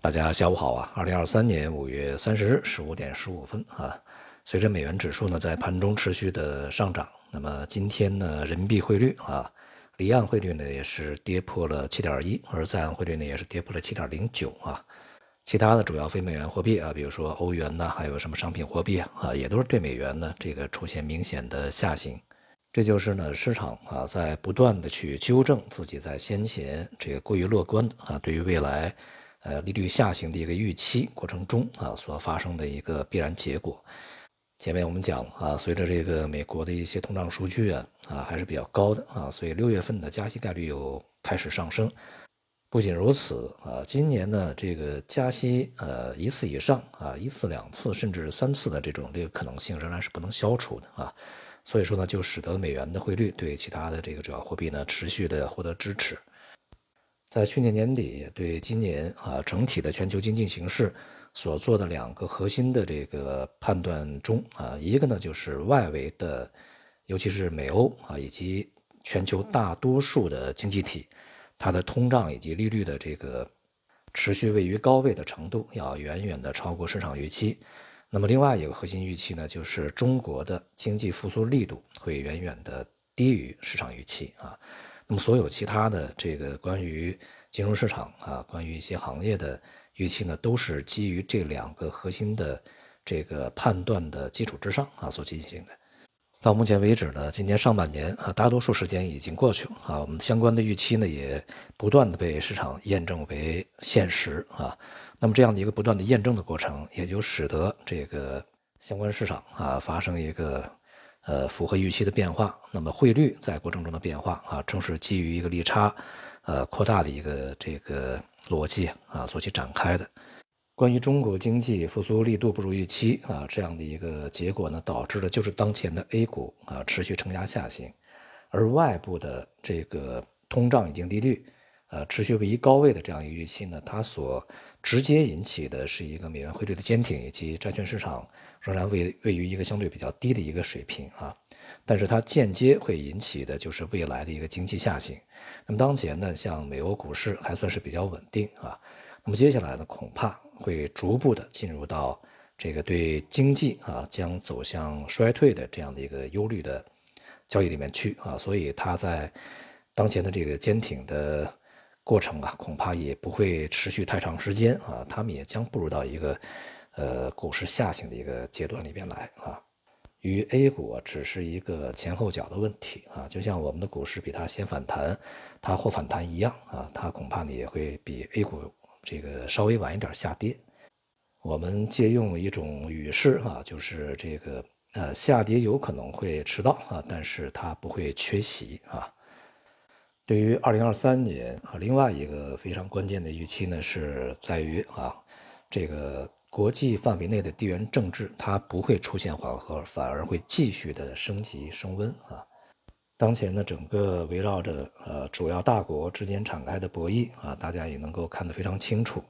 大家下午好啊！二零二三年五月三十日十五点十五分啊，随着美元指数呢在盘中持续的上涨，那么今天呢人民币汇率啊，离岸汇率呢也是跌破了七点一，而在岸汇率呢也是跌破了七点零九啊。其他的主要非美元货币啊，比如说欧元呐，还有什么商品货币啊，也都是对美元呢这个出现明显的下行。这就是呢市场啊在不断的去纠正自己在先前这个过于乐观啊对于未来。呃，利率下行的一个预期过程中啊，所发生的一个必然结果。前面我们讲啊，随着这个美国的一些通胀数据啊啊还是比较高的啊，所以六月份的加息概率又开始上升。不仅如此啊，今年呢这个加息呃一次以上啊，一次两次甚至三次的这种这个可能性仍然是不能消除的啊。所以说呢，就使得美元的汇率对其他的这个主要货币呢持续的获得支持。在去年年底，对今年啊整体的全球经济形势所做的两个核心的这个判断中啊，一个呢就是外围的，尤其是美欧啊以及全球大多数的经济体，它的通胀以及利率的这个持续位于高位的程度要远远的超过市场预期。那么另外一个核心预期呢，就是中国的经济复苏力度会远远的低于市场预期啊。那么，所有其他的这个关于金融市场啊，关于一些行业的预期呢，都是基于这两个核心的这个判断的基础之上啊所进行的。到目前为止呢，今年上半年啊，大多数时间已经过去了啊，我们相关的预期呢，也不断的被市场验证为现实啊。那么这样的一个不断的验证的过程，也就使得这个相关市场啊发生一个。呃，符合预期的变化，那么汇率在过程中的变化啊，正是基于一个利差，呃，扩大的一个这个逻辑啊所去展开的。关于中国经济复苏力度不如预期啊这样的一个结果呢，导致的就是当前的 A 股啊持续承压下行，而外部的这个通胀以及利率。呃，持续位于高位的这样一个预期呢，它所直接引起的是一个美元汇率的坚挺，以及债券市场仍然位位于一个相对比较低的一个水平啊。但是它间接会引起的就是未来的一个经济下行。那么当前呢，像美欧股市还算是比较稳定啊。那么接下来呢，恐怕会逐步的进入到这个对经济啊将走向衰退的这样的一个忧虑的交易里面去啊。所以它在当前的这个坚挺的。过程啊，恐怕也不会持续太长时间啊，他们也将步入到一个，呃，股市下行的一个阶段里边来啊。与 A 股只是一个前后脚的问题啊，就像我们的股市比它先反弹，它后反弹一样啊，它恐怕呢也会比 A 股这个稍微晚一点下跌。我们借用一种语式啊，就是这个呃，下跌有可能会迟到啊，但是它不会缺席啊。对于二零二三年啊，另外一个非常关键的预期呢，是在于啊，这个国际范围内的地缘政治它不会出现缓和，反而会继续的升级升温啊。当前呢，整个围绕着呃主要大国之间展开的博弈啊，大家也能够看得非常清楚。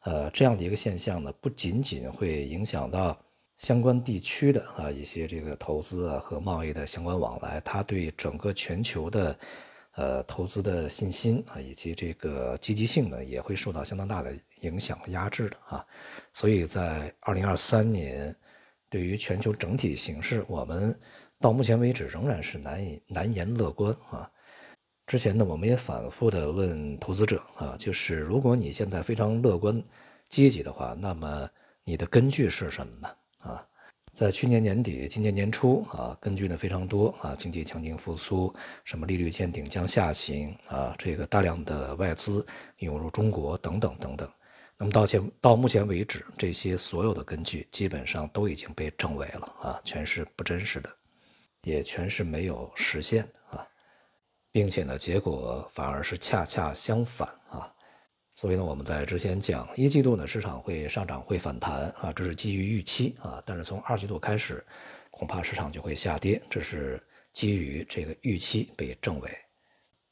呃，这样的一个现象呢，不仅仅会影响到相关地区的啊一些这个投资啊和贸易的相关往来，它对整个全球的。呃，投资的信心啊，以及这个积极性呢，也会受到相当大的影响和压制的啊。所以在二零二三年，对于全球整体形势，我们到目前为止仍然是难以难言乐观啊。之前呢，我们也反复的问投资者啊，就是如果你现在非常乐观积极的话，那么你的根据是什么呢？啊？在去年年底、今年年初啊，根据呢非常多啊，经济强劲复苏，什么利率见顶将下行啊，这个大量的外资涌入中国等等等等。那么到前到目前为止，这些所有的根据基本上都已经被证伪了啊，全是不真实的，也全是没有实现的啊，并且呢，结果反而是恰恰相反。所以呢，我们在之前讲一季度呢，市场会上涨会反弹啊，这是基于预期啊。但是从二季度开始，恐怕市场就会下跌，这是基于这个预期被证伪。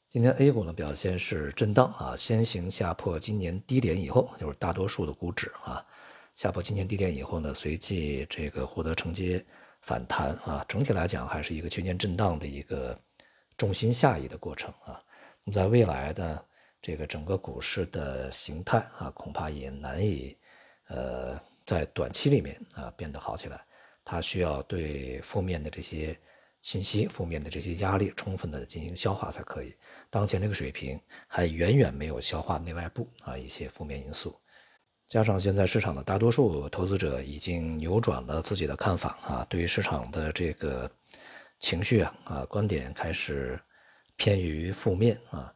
今天 A 股呢表现是震荡啊，先行下破今年低点以后，就是大多数的股指啊，下破今年低点以后呢，随即这个获得承接反弹啊。整体来讲，还是一个区间震荡的一个重心下移的过程啊。在未来的。这个整个股市的形态啊，恐怕也难以呃在短期里面啊变得好起来。它需要对负面的这些信息、负面的这些压力充分的进行消化才可以。当前这个水平还远远没有消化内外部啊一些负面因素。加上现在市场的大多数投资者已经扭转了自己的看法啊，对于市场的这个情绪啊啊观点开始偏于负面啊，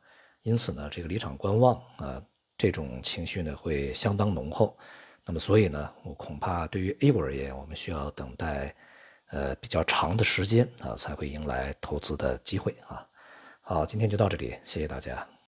因此呢，这个离场观望啊这种情绪呢会相当浓厚。那么所以呢，我恐怕对于 A 股而言，我们需要等待呃比较长的时间啊，才会迎来投资的机会啊。好，今天就到这里，谢谢大家。